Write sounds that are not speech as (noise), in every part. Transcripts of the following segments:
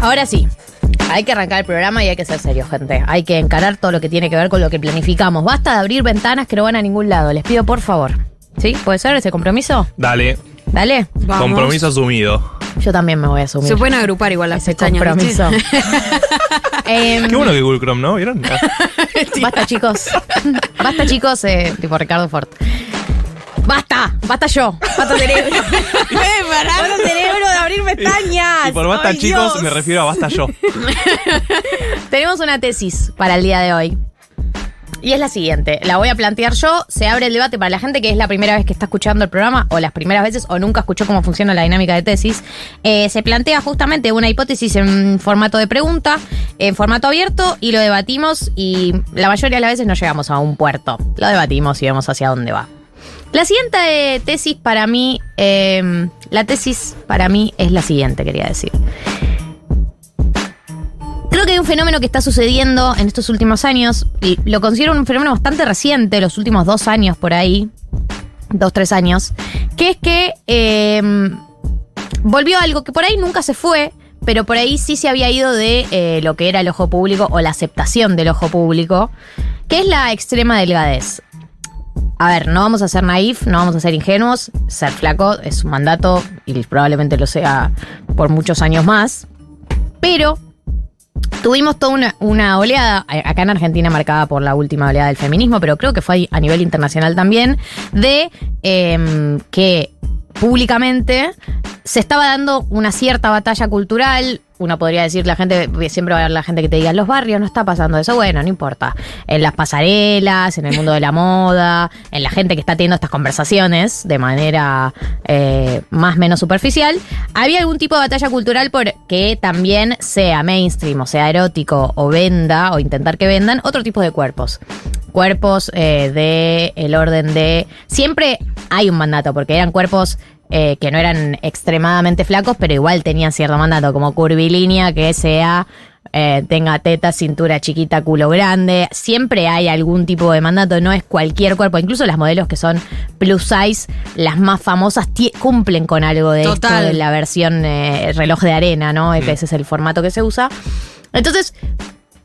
Ahora sí. Hay que arrancar el programa y hay que ser serio, gente. Hay que encarar todo lo que tiene que ver con lo que planificamos. Basta de abrir ventanas que no van a ningún lado. Les pido por favor. ¿Sí? ¿Puede ser ese compromiso? Dale, Dale. Vamos. compromiso asumido. Yo también me voy a asumir. Se pueden agrupar igual las ese pestañas. compromiso. (laughs) Em, Qué bueno que Google Chrome, ¿no? ¿Vieron? (laughs) Basta, chicos. (laughs) Basta, chicos, eh, tipo Ricardo Ford. Basta, basta yo. Basta cerebro. (laughs) basta cerebro de abrir pestañas. Y por basta Ay, chicos Dios. me refiero a basta yo. (laughs) Tenemos una tesis para el día de hoy. Y es la siguiente, la voy a plantear yo, se abre el debate para la gente que es la primera vez que está escuchando el programa, o las primeras veces, o nunca escuchó cómo funciona la dinámica de tesis. Eh, se plantea justamente una hipótesis en formato de pregunta, en formato abierto, y lo debatimos, y la mayoría de las veces no llegamos a un puerto. Lo debatimos y vemos hacia dónde va. La siguiente tesis para mí, eh, la tesis para mí es la siguiente, quería decir. Creo que hay un fenómeno que está sucediendo en estos últimos años, y lo considero un fenómeno bastante reciente, los últimos dos años por ahí, dos, tres años, que es que eh, volvió algo que por ahí nunca se fue, pero por ahí sí se había ido de eh, lo que era el ojo público o la aceptación del ojo público, que es la extrema delgadez. A ver, no vamos a ser naif, no vamos a ser ingenuos. Ser flaco es un mandato y probablemente lo sea por muchos años más. Pero tuvimos toda una, oleada, a- acá en Argentina marcada por la última oleada del feminismo, pero creo que fue a nivel internacional también, de em, que públicamente se estaba dando una cierta batalla cultural. Uno podría decir, la gente, siempre va a haber la gente que te diga, en los barrios no está pasando eso. Bueno, no importa. En las pasarelas, en el mundo de la moda, en la gente que está teniendo estas conversaciones de manera eh, más o menos superficial, había algún tipo de batalla cultural por que también sea mainstream, o sea erótico, o venda, o intentar que vendan otro tipo de cuerpos cuerpos eh, de el orden de siempre hay un mandato porque eran cuerpos eh, que no eran extremadamente flacos pero igual tenían cierto mandato como curvilínea que sea eh, tenga teta, cintura chiquita, culo grande. Siempre hay algún tipo de mandato, no es cualquier cuerpo. Incluso las modelos que son plus size, las más famosas, cumplen con algo de esto de la versión eh, reloj de arena, ¿no? Ese es el formato que se usa. Entonces,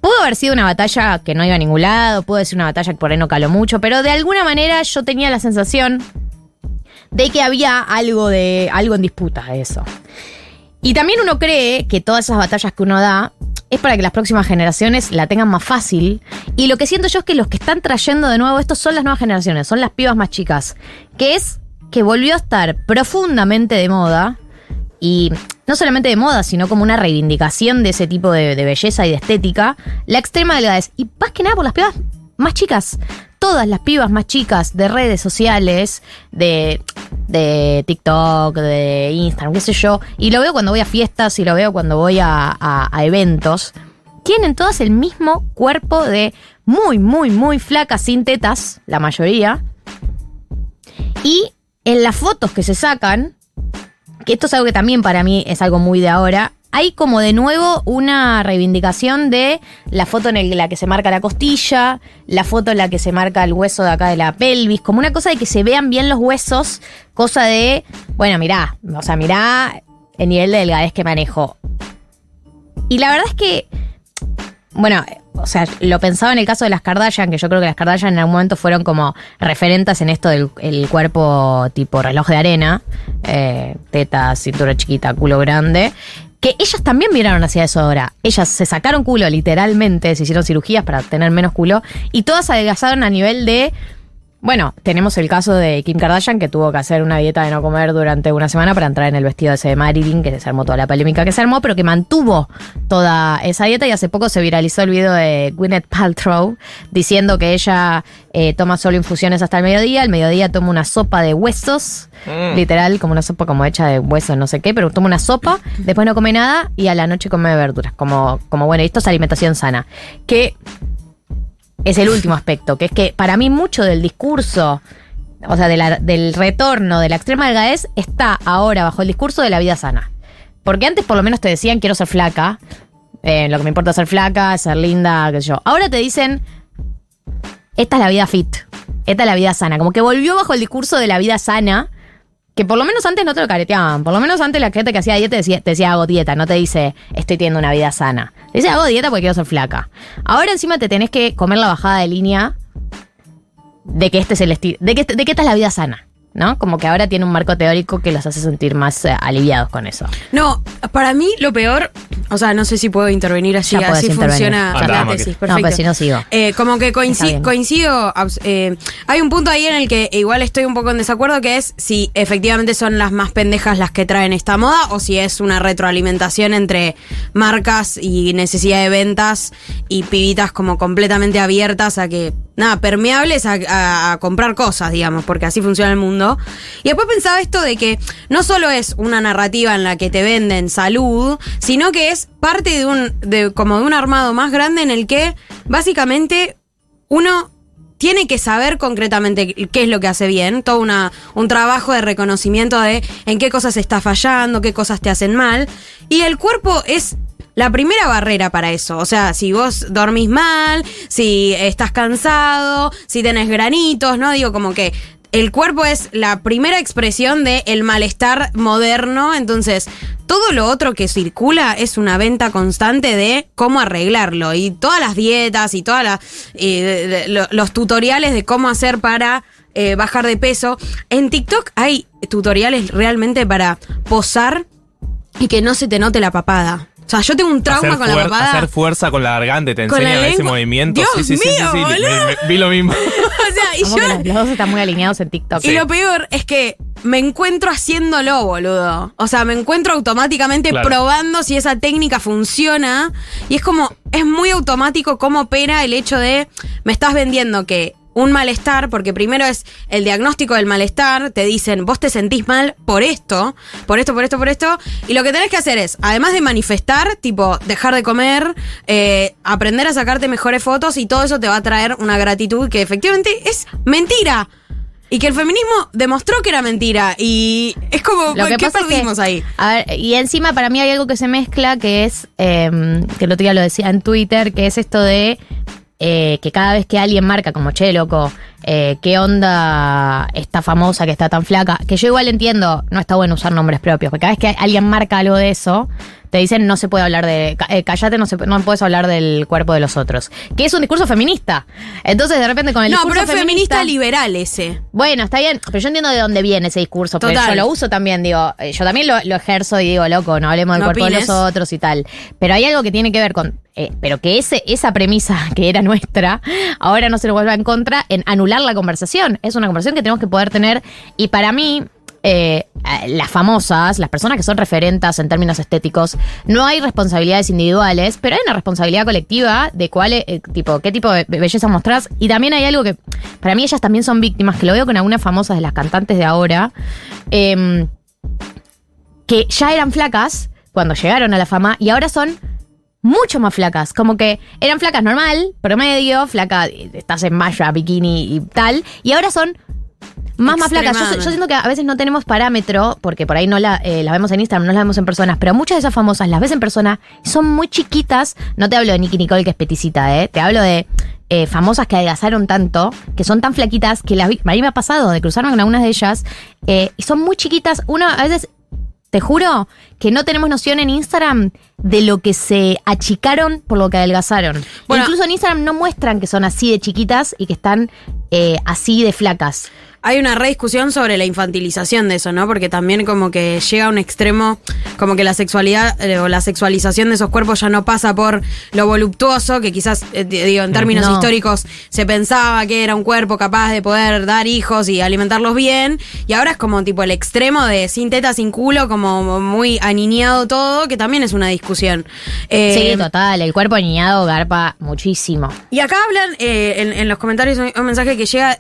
Pudo haber sido una batalla que no iba a ningún lado, pudo ser una batalla que por ahí no caló mucho, pero de alguna manera yo tenía la sensación de que había algo de algo en disputa de eso. Y también uno cree que todas esas batallas que uno da es para que las próximas generaciones la tengan más fácil. Y lo que siento yo es que los que están trayendo de nuevo esto son las nuevas generaciones, son las pibas más chicas. Que es que volvió a estar profundamente de moda. Y no solamente de moda, sino como una reivindicación de ese tipo de, de belleza y de estética. La extrema delgadez. Y más que nada por las pibas más chicas. Todas las pibas más chicas de redes sociales, de, de TikTok, de Instagram, qué sé yo. Y lo veo cuando voy a fiestas y lo veo cuando voy a, eventos. Tienen todas el mismo cuerpo de muy, muy, muy flacas, sin tetas, la mayoría. Y en las fotos que se sacan, que esto es algo que también para mí es algo muy de ahora, hay como de nuevo una reivindicación de la foto en la que se marca la costilla, la foto en la que se marca el hueso de acá de la pelvis, como una cosa de que se vean bien los huesos, cosa de, bueno, mirá, o sea, mirá el nivel de delgadez que manejo. Y la verdad es que, bueno, o sea, lo pensaba en el caso de las Kardashian, que yo creo que las Kardashian en algún momento fueron como referentes en esto del el cuerpo tipo reloj de arena, eh, teta, cintura chiquita, culo grande. Que ellas también miraron hacia eso ahora. Ellas se sacaron culo, literalmente, se hicieron cirugías para tener menos culo, y todas adelgazaron a nivel de bueno, tenemos el caso de Kim Kardashian que tuvo que hacer una dieta de no comer durante una semana para entrar en el vestido ese de Marilyn, que se armó toda la polémica que se armó, pero que mantuvo toda esa dieta y hace poco se viralizó el video de Gwyneth Paltrow diciendo que ella eh, toma solo infusiones hasta el mediodía, al mediodía toma una sopa de huesos, Mm. literal, como una sopa como hecha de huesos, no sé qué, pero toma una sopa, después no come nada y a la noche come verduras, como, como bueno, esto es alimentación sana. Que es el último aspecto, que es que para mí mucho del discurso, o sea, de la- del retorno de la extrema delgadez está ahora bajo el discurso de la vida sana. Porque antes por lo menos te decían quiero ser flaca, eh, lo que me importa es ser flaca, ser linda, qué sé yo. Ahora te dicen, esta es la vida fit, esta es la vida sana. Como que volvió bajo el discurso de la vida sana, que por lo menos antes no te lo careteaban. Por lo menos antes la gente que hacía dieta te decía, te decía hago dieta, no te dice estoy teniendo una vida sana. Te dice hago dieta porque quiero ser flaca. Ahora encima te tenés que comer la bajada de línea de que este es el estilo, de que, de que esta es la vida sana. ¿No? Como que ahora tiene un marco teórico que los hace sentir más eh, aliviados con eso. No, para mí lo peor, o sea, no sé si puedo intervenir así, Ya podés así intervenir. funciona la tesis. No, Perfecto. pues si no sigo. Eh, como que Está coinci- bien. coincido, abs- eh, hay un punto ahí en el que igual estoy un poco en desacuerdo, que es si efectivamente son las más pendejas las que traen esta moda o si es una retroalimentación entre marcas y necesidad de ventas y pibitas como completamente abiertas a que, nada, permeables a, comprar cosas, digamos, porque así funciona el mundo. Y después pensaba esto de que no solo es una narrativa en la que te venden salud, sino que es parte de un, de, como de un armado más grande en el que básicamente uno tiene que saber concretamente qué es lo que hace bien, todo una, un trabajo de reconocimiento de en qué cosas está fallando, qué cosas te hacen mal. Y el cuerpo es la primera barrera para eso. O sea, si vos dormís mal, si estás cansado, si tenés granitos, ¿no? Digo, como que el cuerpo es la primera expresión del el malestar moderno. Entonces, todo lo otro que circula es una venta constante de cómo arreglarlo. Y todas las dietas y todos los tutoriales de cómo hacer para eh, bajar de peso. En TikTok hay tutoriales realmente para posar y que no se te note la papada. O sea, yo tengo un trauma hacer, con la papada. hacer fuerza con la garganta, te enseñan ese movimiento. Dios sí, sí, sí, sí, mío, sí, vi- lo mismo. (laughs) o sea, y yo los, los dos están muy alineados en TikTok. Y lo peor es que me encuentro haciéndolo, boludo. O sea, me encuentro automáticamente Claro. probando si esa técnica funciona. Y es como, es muy automático cómo opera el hecho de, me estás vendiendo que un malestar, porque primero es el diagnóstico del malestar, te dicen, vos te sentís mal por esto, por esto, por esto, por esto, y lo que tenés que hacer es, además de manifestar, tipo, dejar de comer, eh, aprender a sacarte mejores fotos, y todo eso te va a traer una gratitud que efectivamente es mentira. Y que el feminismo demostró que era mentira. Y es como, Lo que ¿qué pasa es que- perdimos ahí? A ver, y encima para mí hay algo que se mezcla que es, eh, que el otro día lo decía en Twitter, que es esto de eh, que cada vez que alguien marca como, che, loco, eh, qué onda esta famosa que está tan flaca, que yo igual entiendo, no está bueno usar nombres propios, porque cada vez que alguien marca algo de eso, te dicen no se puede hablar de, eh, callate, no, se, no puedes hablar del cuerpo de los otros, que es un discurso feminista. Entonces de repente con el No, discurso pero es feminista liberal ese. bueno, está bien, pero yo entiendo de dónde viene ese discurso, pero Total. yo lo uso también, digo, eh, yo también lo, lo ejerzo y digo, loco, no hablemos del No cuerpo de los otros y tal. Pero hay algo que tiene que ver con, eh, pero que ese, esa premisa (laughs) que era nuestra, ahora no se nos vuelva en contra en anular la conversación. Es una conversación que tenemos que poder tener y para mí... eh, las famosas, las personas que son referentes en términos estéticos, no hay responsabilidades individuales, pero hay una responsabilidad colectiva de cuál, eh, tipo, qué tipo de belleza mostrás. Y también hay algo que, para mí ellas también son víctimas, que lo veo con algunas famosas de las cantantes de ahora, em, que ya eran flacas cuando llegaron a la fama y ahora son mucho más flacas. Como que eran flacas normal, promedio, flaca, eh, estás en malla, bikini y tal, y ahora son más, más flacas. Yo, yo siento que a veces no tenemos parámetro, porque por ahí no la, eh, las vemos en Instagram, no las vemos en personas, pero muchas de esas famosas las ves en persona, y son muy chiquitas. No te hablo de Nicky Nicole, que es peticita, ¿eh? Te hablo de eh, famosas que adelgazaron tanto, que son tan flaquitas, que las vi, a mí me ha pasado de cruzarme con algunas de ellas, eh, y son muy chiquitas. Uno a veces te juro que no tenemos noción en Instagram de lo que se achicaron por lo que adelgazaron. Bueno. Incluso en Instagram no muestran que son así de chiquitas y que están eh, así de flacas. Hay una rediscusión sobre la infantilización de eso, ¿no? Porque también como que llega a un extremo, como que la sexualidad eh, o la sexualización de esos cuerpos ya no pasa por lo voluptuoso, que quizás, eh, di- digo, en términos No. históricos se pensaba que era un cuerpo capaz de poder dar hijos y alimentarlos bien, y ahora es como tipo el extremo de sin teta, sin culo, como muy aniñado todo, que también es una discusión. Eh, sí, total. El cuerpo niñado garpa muchísimo. y acá hablan eh, en, en los comentarios un, un mensaje que llega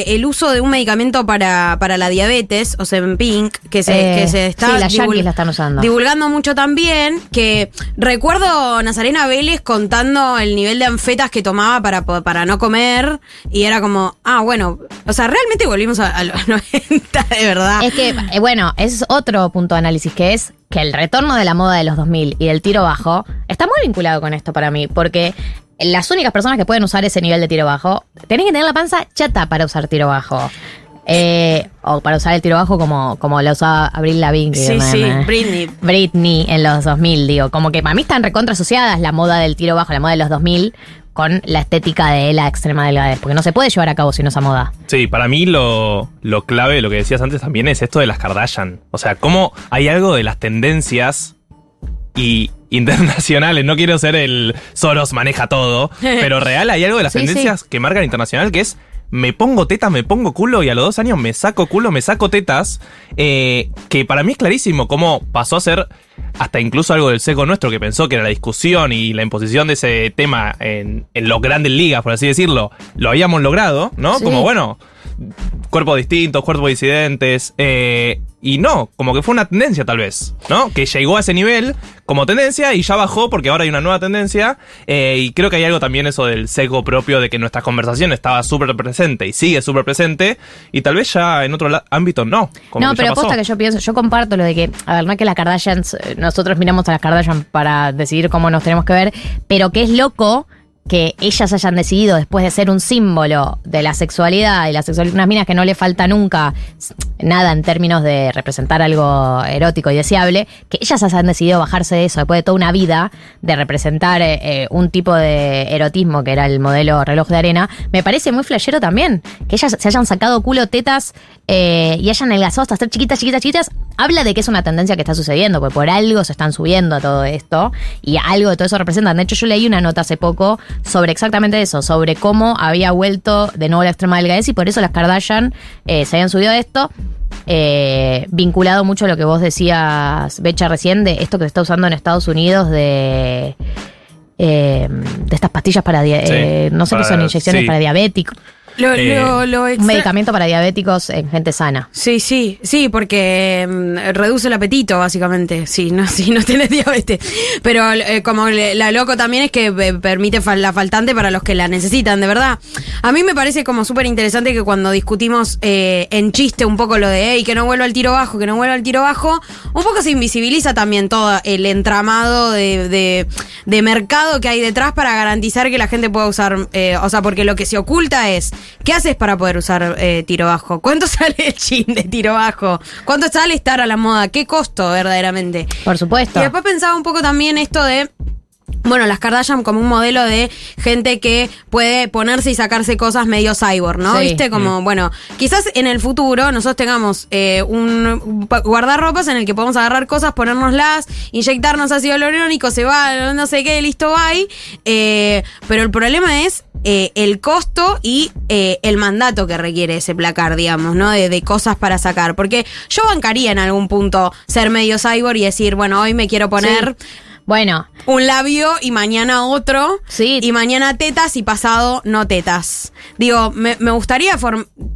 eh, el uso de un medicamento para, para la diabetes, o Pink, que se, Eh, que se está sí, la están usando. divulgando mucho también. Que recuerdo Nazarena Vélez contando el nivel de anfetas que tomaba para, para no comer. Y era como, ah, bueno, o sea, realmente volvimos a, a los (laughs) 90, de verdad. Es que, eh, bueno, ese es otro punto de análisis, que es que el retorno de la moda de los 2000 y del tiro bajo está muy vinculado con esto para mí, porque las únicas personas que pueden usar ese nivel de tiro bajo, tenés que tener la panza chata para usar tiro bajo. Eh, o para usar el tiro bajo como, como lo usaba Abril Lavigne. Sí, sí, me- Britney. Britney en los 2000, digo. Como que para mí están recontra asociadas la moda del tiro bajo, la moda de los 2000, con la estética de la extrema delgadez. Porque no se puede llevar a cabo sin esa moda. Sí, para mí lo, lo clave, lo que decías antes también es esto de las Kardashian. O sea, cómo hay algo de las tendencias y internacionales. No quiero ser el Soros maneja todo, (laughs) pero real hay algo de las Sí, tendencias que marcan internacional que es me pongo tetas, me pongo culo y a los dos años me saco culo, me saco tetas. eh, que para mí es clarísimo cómo pasó a ser hasta incluso algo del seco nuestro que pensó que era la discusión y la imposición de ese tema en, en los grandes ligas, por así decirlo, lo habíamos logrado, ¿no? Sí. Como bueno, cuerpos distintos, cuerpos disidentes. eh, y no, como que fue una tendencia tal vez, ¿no? Que llegó a ese nivel como tendencia y ya bajó porque ahora hay una nueva tendencia. eh, y creo que hay algo también eso del seco propio de que nuestra conversación estaba súper presente y sigue súper presente. Y tal vez ya en otro ámbito no. como no, pero pasó. posta que yo pienso, yo comparto lo de que, a ver, no es que las Kardashians, eh, nosotros miramos a las Kardashian para decidir cómo nos tenemos que ver, pero que es loco que ellas hayan decidido, después de ser un símbolo de la sexualidad y la sexualidad, unas minas que no le falta nunca nada en términos de representar algo erótico y deseable, que ellas hayan decidido bajarse de eso después de toda una vida de representar eh, eh, un tipo de erotismo que era el modelo reloj de arena, me parece muy flashero también. Que ellas se hayan sacado culo, tetas eh, y hayan adelgazado hasta ser chiquitas, chiquitas, chiquitas, habla de que es una tendencia que está sucediendo, porque por algo se están subiendo a todo esto y algo de todo eso representan. De hecho, yo leí una nota hace poco sobre exactamente eso, sobre cómo había vuelto de nuevo la extrema delgadez y por eso las Kardashian eh, se habían subido a esto. eh, vinculado mucho a lo que vos decías, Becha, recién, de esto que se está usando en Estados Unidos de, eh, de estas pastillas para, Sí, eh, no sé qué son, inyecciones sí. para diabéticos, Lo, Eh, lo, lo un medicamento para diabéticos en gente sana. Sí, sí, sí, porque mm, reduce el apetito, básicamente, sí, no, (laughs) si no tenés diabetes. Pero eh, como le- la loco también es que eh, permite fal- la faltante para los que la necesitan, de verdad. A mí me parece como súper interesante que cuando discutimos eh, en chiste un poco lo de, hey, que no vuelva al tiro bajo, que no vuelva al tiro bajo, un poco se invisibiliza también todo el entramado de, de- de mercado que hay detrás para garantizar que la gente pueda usar, eh, o sea, porque lo que se oculta es, ¿qué haces para poder usar eh, tiro bajo? ¿Cuánto (laughs) sale el jean de tiro bajo? ¿Cuánto sale estar a la moda? ¿Qué costo verdaderamente? Por supuesto. Y después pensaba un poco también esto de. Bueno, las Kardashian como un modelo de gente que puede ponerse y sacarse cosas medio cyborg, ¿no? Sí. ¿Viste? Como, bueno, quizás en el futuro nosotros tengamos eh, un pa- guardarropas en el que podemos agarrar cosas, ponérnoslas, inyectarnos ácido hialurónico, se va, no sé qué, listo, bye. Eh, pero el problema es eh, el costo y eh, el mandato que requiere ese placar, digamos, ¿no? De, de cosas para sacar. Porque yo bancaría en algún punto ser medio cyborg y decir, bueno, hoy me quiero poner Bueno, un labio y mañana otro. Sí. Y mañana tetas y pasado no tetas. Digo, me, me gustaría,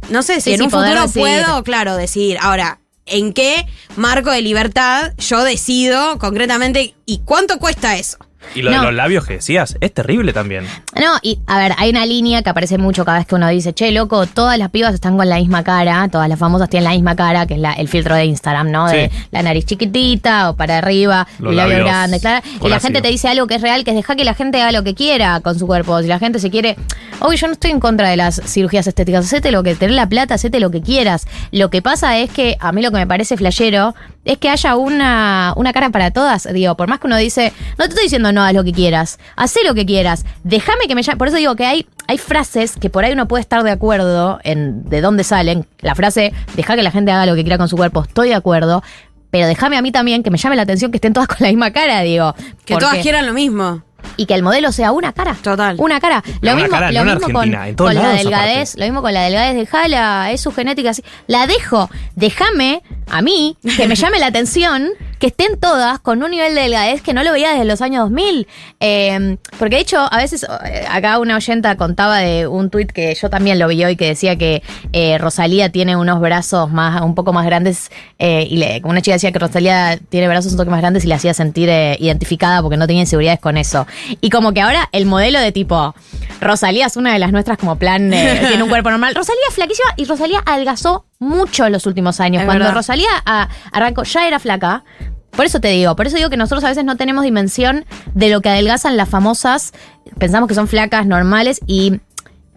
no sé si Sí, en sí, un futuro decidir. puedo, claro, decir, ahora, ¿en qué marco de libertad yo decido concretamente y cuánto cuesta eso? Y lo No. de los labios que decías, es terrible también. No, y a ver, hay una línea que aparece mucho cada vez que uno dice, che, loco, todas las pibas están con la misma cara, todas las famosas tienen la misma cara, que es la- el filtro de Instagram, ¿no? De la nariz chiquitita o para arriba, Los el labio labios grande, claro. Y la ácido. gente te dice algo que es real, que es dejar que la gente haga lo que quiera con su cuerpo. Si la gente se quiere. Obvio, yo no estoy en contra de las cirugías estéticas. Hacete lo que, tener la plata, hacete lo que quieras. Lo que pasa es que a mí lo que me parece flashero es que haya una, una cara para todas. Digo, por más que uno dice, no te estoy diciendo no haz lo que quieras, hacé lo que quieras, déjame que me llame. Por eso digo que hay, hay frases que por ahí uno puede estar de acuerdo en de dónde salen. La frase, deja que la gente haga lo que quiera con su cuerpo, estoy de acuerdo. Pero déjame a mí también que me llame la atención que estén todas con la misma cara, digo. Que porque- todas quieran lo mismo. Y que el modelo sea una cara. Total. Una cara. Lo una mismo, cara, lo no en mismo con, en la delgadez, aparte. lo mismo con la delgadez, dejala, es su genética así. La dejo, déjame a mí que me llame la (laughs) atención que estén todas con un nivel de delgadez que no lo veía desde los años 2000. Eh, porque de hecho, a veces, eh, acá una oyenta contaba de un tuit que yo también lo vi hoy que decía que eh, Rosalía tiene unos brazos más, un poco más grandes eh, y le- una chica decía que Rosalía tiene brazos un toque más grandes y le hacía sentir eh, identificada porque no tenía inseguridades con eso. Y como que ahora el modelo de tipo, Rosalía es una de las nuestras como plan, eh, (laughs) tiene un cuerpo normal. Rosalía es flaquísima y Rosalía adelgazó mucho en los últimos años. Es Cuando verdad. Rosalía ah, arrancó, ya era flaca. Por eso te digo, por eso digo que nosotros a veces no tenemos dimensión de lo que adelgazan las famosas. Pensamos que son flacas normales y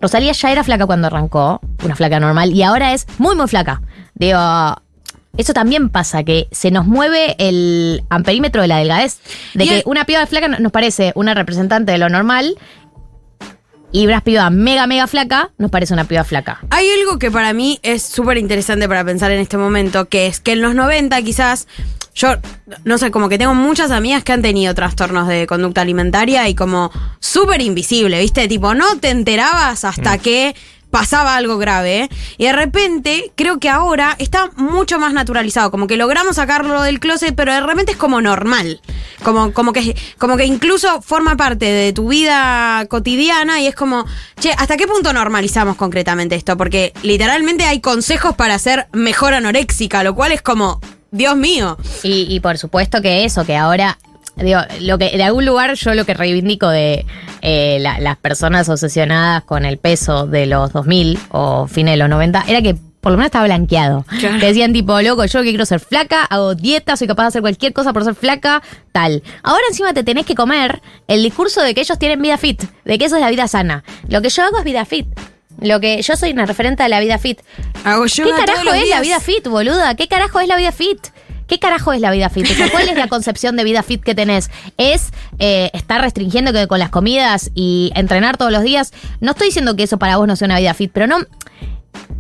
Rosalía ya era flaca cuando arrancó, una flaca normal, y ahora es muy, muy flaca. Digo, eso también pasa, que se nos mueve el amperímetro de la delgadez. De Y que una piba flaca no- nos parece una representante de lo normal y una piba mega, mega flaca nos parece una piba flaca. Hay algo que para mí es súper interesante para pensar en este momento, que es que en los 90 quizás, yo no sé, como que tengo muchas amigas que han tenido trastornos de conducta alimentaria y como súper invisible, ¿viste? Tipo, no te enterabas hasta que pasaba algo grave y de repente creo que ahora está mucho más naturalizado, como que logramos sacarlo del closet, pero de repente es como normal, como, como, que, como que incluso forma parte de tu vida cotidiana y es como, che, ¿hasta qué punto normalizamos concretamente esto? Porque literalmente hay consejos para ser mejor anoréxica, lo cual es como, Dios mío. Y por supuesto que eso, que ahora, digo, lo que de algún lugar yo lo que reivindico de eh, la- las personas obsesionadas con el peso de los 2000 o fines de los 90 era que por lo menos estaba blanqueado. Claro. Que decían tipo, loco, yo que quiero ser flaca, hago dieta, soy capaz de hacer cualquier cosa por ser flaca, tal. Ahora encima te tenés que comer el discurso de que ellos tienen vida fit, de que eso es la vida sana. Lo que yo hago es vida fit. Lo que yo soy una referente de la vida fit. Hago ¿Qué carajo es la vida fit, boluda? ¿Qué carajo es la vida fit? ¿Qué carajo es la vida fit? O sea, ¿Cuál es la concepción de vida fit que tenés? ¿Es eh, estar restringiendo con las comidas y entrenar todos los días? No estoy diciendo que eso para vos no sea una vida fit, pero no.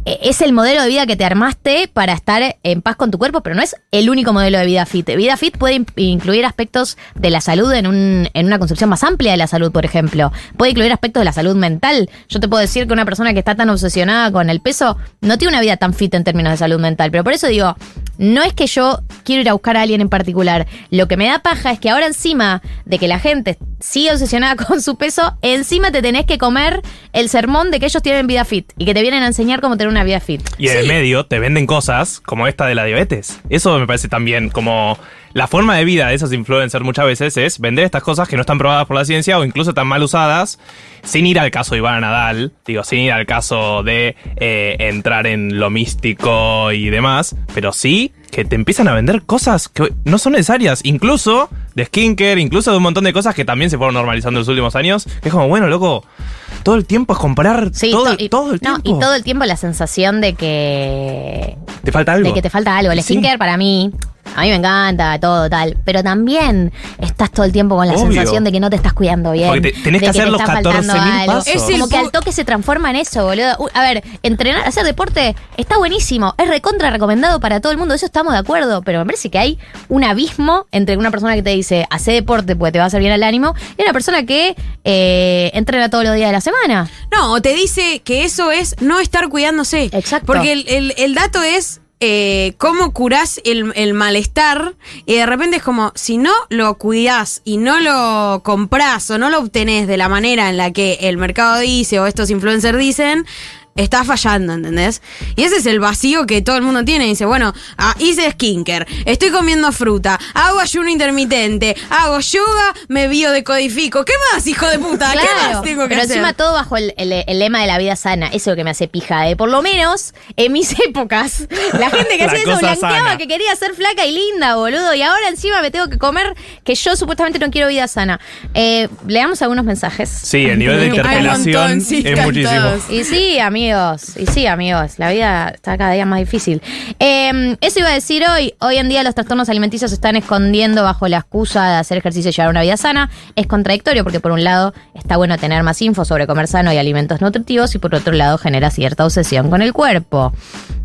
Eh, Es el modelo de vida que te armaste para estar en paz con tu cuerpo, pero no es el único modelo de vida fit. Vida fit puede in- incluir aspectos de la salud en, un, en una concepción más amplia de la salud, por ejemplo. Puede incluir aspectos de la salud mental. Yo te puedo decir que una persona que está tan obsesionada con el peso no tiene una vida tan fit en términos de salud mental. Pero por eso digo, no es que yo quiero ir a buscar a alguien en particular. Lo que me da paja es que ahora encima de que la gente sigue obsesionada (laughs) con su peso, encima te tenés que comer el sermón de que ellos tienen vida fit y que te vienen a enseñar cómo tener una vida fit. Y en el medio te venden cosas como esta de la diabetes. Eso me parece también como la forma de vida de esos influencers muchas veces es vender estas cosas que no están probadas por la ciencia o incluso están mal usadas, sin ir al caso de Ivana Nadal, digo, sin ir al caso de eh, entrar en lo místico y demás, pero sí que te empiezan a vender cosas que no son necesarias, incluso de skincare, incluso de un montón de cosas que también se fueron normalizando en los últimos años, que es como, bueno, loco, todo el tiempo es comprar Sí, todo, to- y- todo el no, tiempo. y todo el tiempo la sensación de que Te falta algo. de que te falta algo. El Sí. skincare para mí, a mí me encanta, todo tal. Pero también estás todo el tiempo con la Obvio. sensación de que no te estás cuidando bien. Porque te- tenés que hacer te los está faltando 14.000 algo. pasos. Es Como que al toque se transforma en eso, boludo. Uh, a ver, entrenar, hacer deporte está buenísimo. Es recontra recomendado para todo el mundo. Eso estamos de acuerdo. Pero me parece que hay un abismo entre una persona que te dice, hace deporte porque te va a hacer bien al ánimo, y una persona que eh, entrena todos los días de la semana. No, o te dice que eso es no estar cuidándose. Exacto. Porque el, el- el dato es eh, cómo curás el, el malestar y de repente es como, si no lo cuidás y no lo comprás o no lo obtenés de la manera en la que el mercado dice o estos influencers dicen, estás fallando, ¿entendés? Y ese es el vacío que todo el mundo tiene. Dice, bueno, ah, hice skincare, estoy comiendo fruta, hago ayuno intermitente, hago yoga, me biodecodifico. ¿Qué más, hijo de puta? ¿Qué más tengo que pero hacer? encima todo bajo el, el- el lema de la vida sana. Eso es lo que me hace pija. De por lo menos en mis (laughs) épocas, la gente que La hacía eso blanqueaba sana. que quería ser flaca y linda, boludo. Y ahora encima me tengo que comer que yo supuestamente no quiero vida sana. Eh, leamos algunos mensajes. Sí, el nivel de interpelación montón, sí, es muchísimo. Y sí, amigos, y sí, amigos, la vida está cada día más difícil. Eh, eso iba a decir hoy, hoy en día los trastornos alimenticios se están escondiendo bajo la excusa de hacer ejercicio y llevar una vida sana. Es contradictorio porque por un lado está bueno tener más info sobre comer sano y alimentos nutritivos y por otro lado genera cierta obsesión con el cuerpo.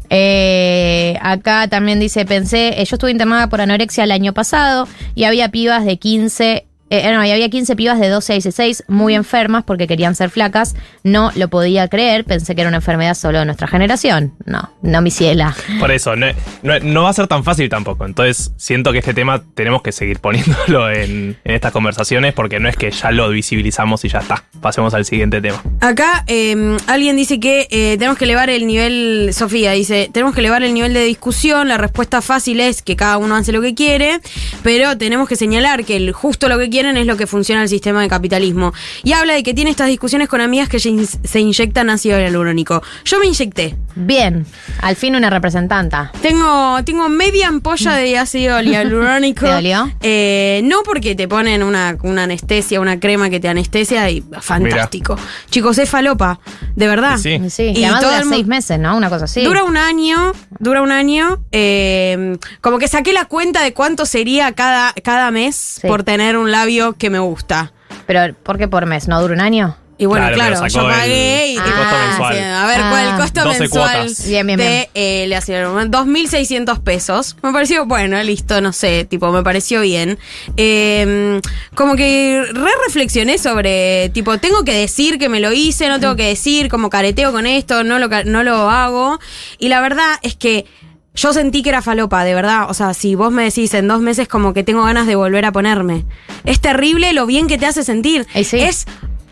Eh, acá también dice, pensé, eh, yo estuve internada por anorexia el año pasado y había pibas de 15, eh, no, y había 15 pibas de 12 a 16 muy enfermas porque querían ser flacas. No lo podía creer, pensé que era una enfermedad solo de nuestra generación. No, no mi ciela. Por eso, no, no- no va a ser tan fácil tampoco. Entonces, siento que este tema tenemos que seguir poniéndolo (laughs) en, en estas conversaciones porque no es que ya lo visibilizamos y ya está. Pasemos al siguiente tema. Acá eh, alguien dice que eh, tenemos que elevar el nivel, Sofía dice, tenemos que elevar el nivel de discusión, la respuesta fácil es que cada uno hace lo que quiere, pero tenemos que señalar que el justo lo que quiere quieren es lo que funciona el sistema de capitalismo. Y habla de que tiene estas discusiones con amigas que se in- se inyectan ácido hialurónico. Yo me inyecté. Bien, al fin una representanta. Tengo, tengo media ampolla de ácido (laughs) hialurónico. ¿Te dolió? Eh, no porque te ponen una, una anestesia, una crema que te anestesia y fantástico. Chicos, es falopa, de verdad. Sí. Y Sí, Y y además todo dura seis meses, ¿no? Una cosa así. Dura un año, dura un año. eh, como que saqué la cuenta de cuánto sería cada, cada mes Sí. por tener un labio que me gusta. Pero, ¿por qué por mes? ¿No dura un año? Y bueno, Claro, claro, yo pagué el- y el costo mensual. sí, a ver, Ah. ¿cuál el costo 12 mensual cuotas. Bien, bien, de bien. eh, el ácido hialurónico? 2.600 pesos. Me pareció, bueno, listo, no sé, tipo, me pareció bien. Eh, como que re reflexioné sobre, tipo, tengo que decir que me lo hice, no tengo que decir, como careteo con esto, no lo, no lo hago. Y la verdad es que yo sentí que era falopa, de verdad. O sea, si vos me decís en dos meses como que tengo ganas de volver a ponerme. Es terrible lo bien que te hace sentir. Sí. Es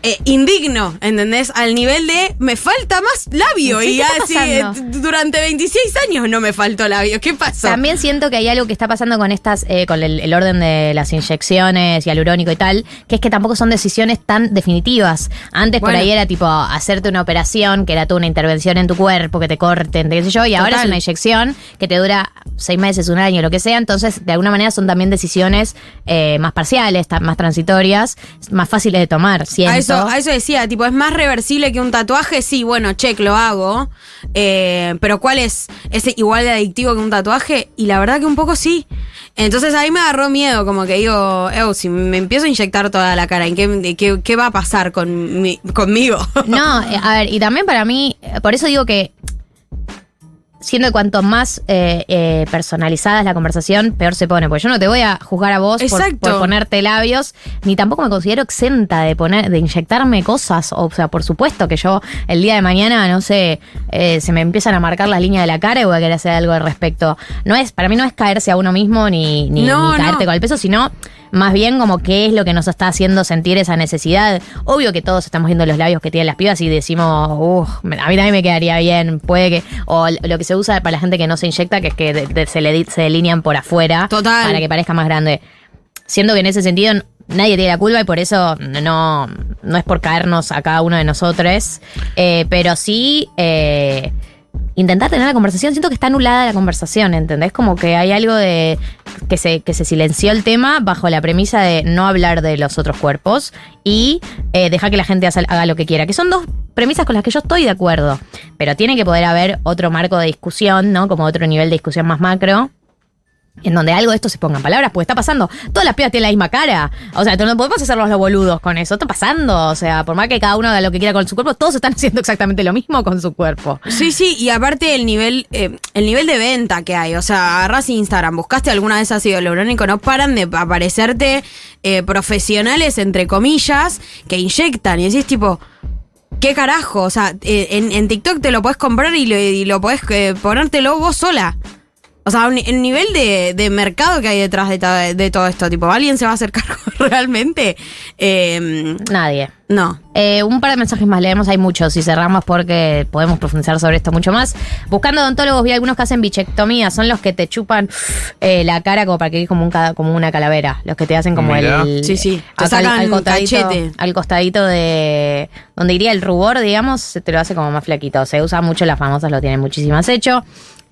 eh, indigno, ¿entendés? Al nivel de me falta más labio. Y ¿qué está así, eh, durante 26 años no me faltó labio. ¿Qué pasó? También siento que hay algo que está pasando con estas, eh, con el, el orden de las inyecciones y alurónico y tal, que es que tampoco son decisiones tan definitivas. Antes Bueno. por ahí era tipo hacerte una operación, que era toda una intervención en tu cuerpo, que te corten, qué sé yo, y ahora es una inyección que te dura seis meses, un año, lo que sea. Entonces, de alguna manera son también decisiones eh, más parciales, más transitorias, más fáciles de tomar, siento. A eso, a eso decía, tipo, ¿es más reversible que un tatuaje? Sí, bueno, check, lo hago. Eh, pero ¿cuál es? ¿Es igual de adictivo que un tatuaje? Y la verdad que un poco sí. Entonces ahí me agarró miedo, como que digo, "Ew, si me empiezo a inyectar toda la cara, ¿en qué, qué, qué va a pasar con mi- conmigo? No, eh, a ver, y también para mí, por eso digo que siendo que cuanto más eh, eh, personalizada es la conversación, peor se pone. Porque yo no te voy a juzgar a vos por, ponerte labios, ni tampoco me considero exenta de poner, de inyectarme cosas. O sea, por supuesto que yo el día de mañana, no sé, eh, se me empiezan a marcar las líneas de la cara y voy a querer hacer algo al respecto. No es, para mí no es caerse a uno mismo ni, ni, No, ni caerte no. con el peso, sino más bien como qué es lo que nos está haciendo sentir esa necesidad. Obvio que todos estamos viendo los labios que tienen las pibas y decimos, uff, a mí también me quedaría bien, puede que. O lo que se usa para la gente que no se inyecta, que es que de- de- se, le, se delinean por afuera. Total. Para que parezca más grande. Siendo que en ese sentido nadie tiene la culpa y por eso no, no es por caernos a cada uno de nosotros. eh, pero sí. eh, intentar tener la conversación, siento que está anulada la conversación, ¿entendés? Como que hay algo de que se, que se silenció el tema bajo la premisa de no hablar de los otros cuerpos y eh, dejar que la gente haga, haga lo que quiera, que son dos premisas con las que yo estoy de acuerdo, pero tiene que poder haber otro marco de discusión, ¿no? Como otro nivel de discusión más macro. En donde algo de esto se ponga en palabras, porque está pasando. Todas las pibas tienen la misma cara. O sea, no podemos hacerlos los boludos con eso. Está pasando. O sea, por más que cada uno haga lo que quiera con su cuerpo, todos están (laughs) haciendo exactamente lo mismo con su cuerpo. Sí, sí, y aparte el nivel, eh, el nivel de venta que hay, o sea, agarras Instagram, buscaste alguna vez ácido hialurónico, no paran de aparecerte eh, profesionales, entre comillas, que inyectan y decís tipo, ¿qué carajo? O sea, eh, en, en TikTok te lo podés comprar y lo, y lo podés eh, ponértelo vos sola. O sea, el nivel de, de mercado que hay detrás de, ta- de todo esto, tipo, ¿alguien se va a hacer cargo (laughs) realmente? Eh, Nadie. no. Eh, un par de mensajes más leemos, hay muchos y cerramos porque podemos profundizar sobre esto mucho más. Buscando odontólogos vi algunos que hacen bichectomía, son los que te chupan eh, la cara como para que quede como, un, como una calavera, los que te hacen como el... Sí, sí, te acá al- sacan al, costadito, cachete. al costadito de donde iría el rubor, digamos, se te lo hace como más flaquito. Se usa mucho, las famosas lo tienen muchísimas hecho.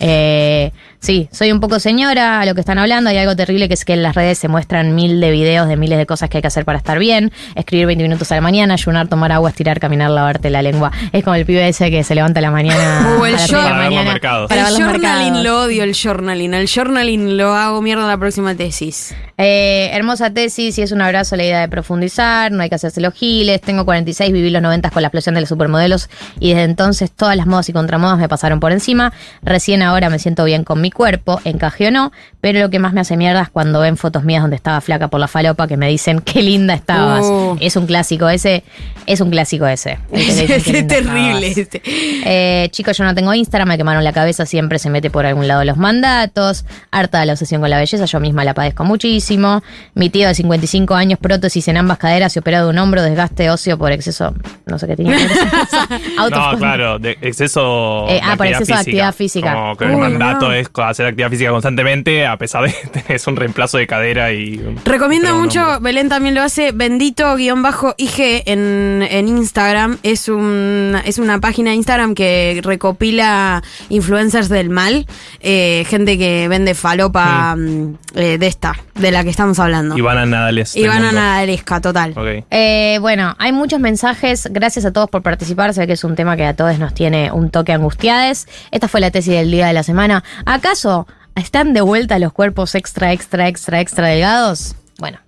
Eh, sí, soy un poco señora a lo que están hablando. Hay algo terrible que es que en las redes se muestran mil de videos de miles de cosas que hay que hacer para estar bien. Escribir 20 minutos a la mañana, ayunar, tomar agua, estirar, caminar, lavarte la lengua. Es como el pibe ese que se levanta a la mañana. (laughs) Uh, el a la mañana para el journaling mercados. lo odio, el journaling. El journaling lo hago mierda la próxima tesis. Eh, hermosa tesis y es un abrazo la idea de profundizar, no hay que hacerse los giles, tengo 46, viví los 90 con la explosión de los supermodelos y desde entonces todas las modas y contramodas me pasaron por encima, recién ahora me siento bien con mi cuerpo, encaje o no, pero lo que más me hace mierda es cuando ven fotos mías donde estaba flaca por la falopa que me dicen qué linda estabas. Uh. Es un clásico ese, es un clásico ese. (laughs) es "Qué linda terrible. estabas". este. Eh, chicos, yo no tengo Instagram, me quemaron la cabeza, siempre se mete por algún lado los mandatos. Harta de la obsesión con la belleza, yo misma la padezco muchísimo. Mi tío de 55 años, prótesis en ambas caderas y operado un hombro, desgaste óseo por exceso, no sé qué tenía que ver eso. (laughs) Auto- No, claro, de exceso Eh, de ah, por exceso de actividad física. Como que el mandato no. es a hacer actividad física constantemente, a pesar de (laughs) que tenés un reemplazo de cadera y. Recomiendo mucho. Belén también lo hace, bendito-ig en, en Instagram. Es, un, es una página de Instagram que recopila influencers del mal. eh, gente que vende falopa mm, eh, de esta, de la que estamos hablando. Ivana Nadales. del Ivana. Nadalesca, total. Ok. Eh, bueno, hay muchos mensajes. Gracias a todos por participar. Sé que es un tema que a todos nos tiene un toque angustiades. Esta fue la tesis del día de la semana. ¿Acaso están de vuelta los cuerpos extra, extra, extra, extra delgados? Bueno,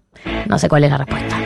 no sé cuál es la respuesta.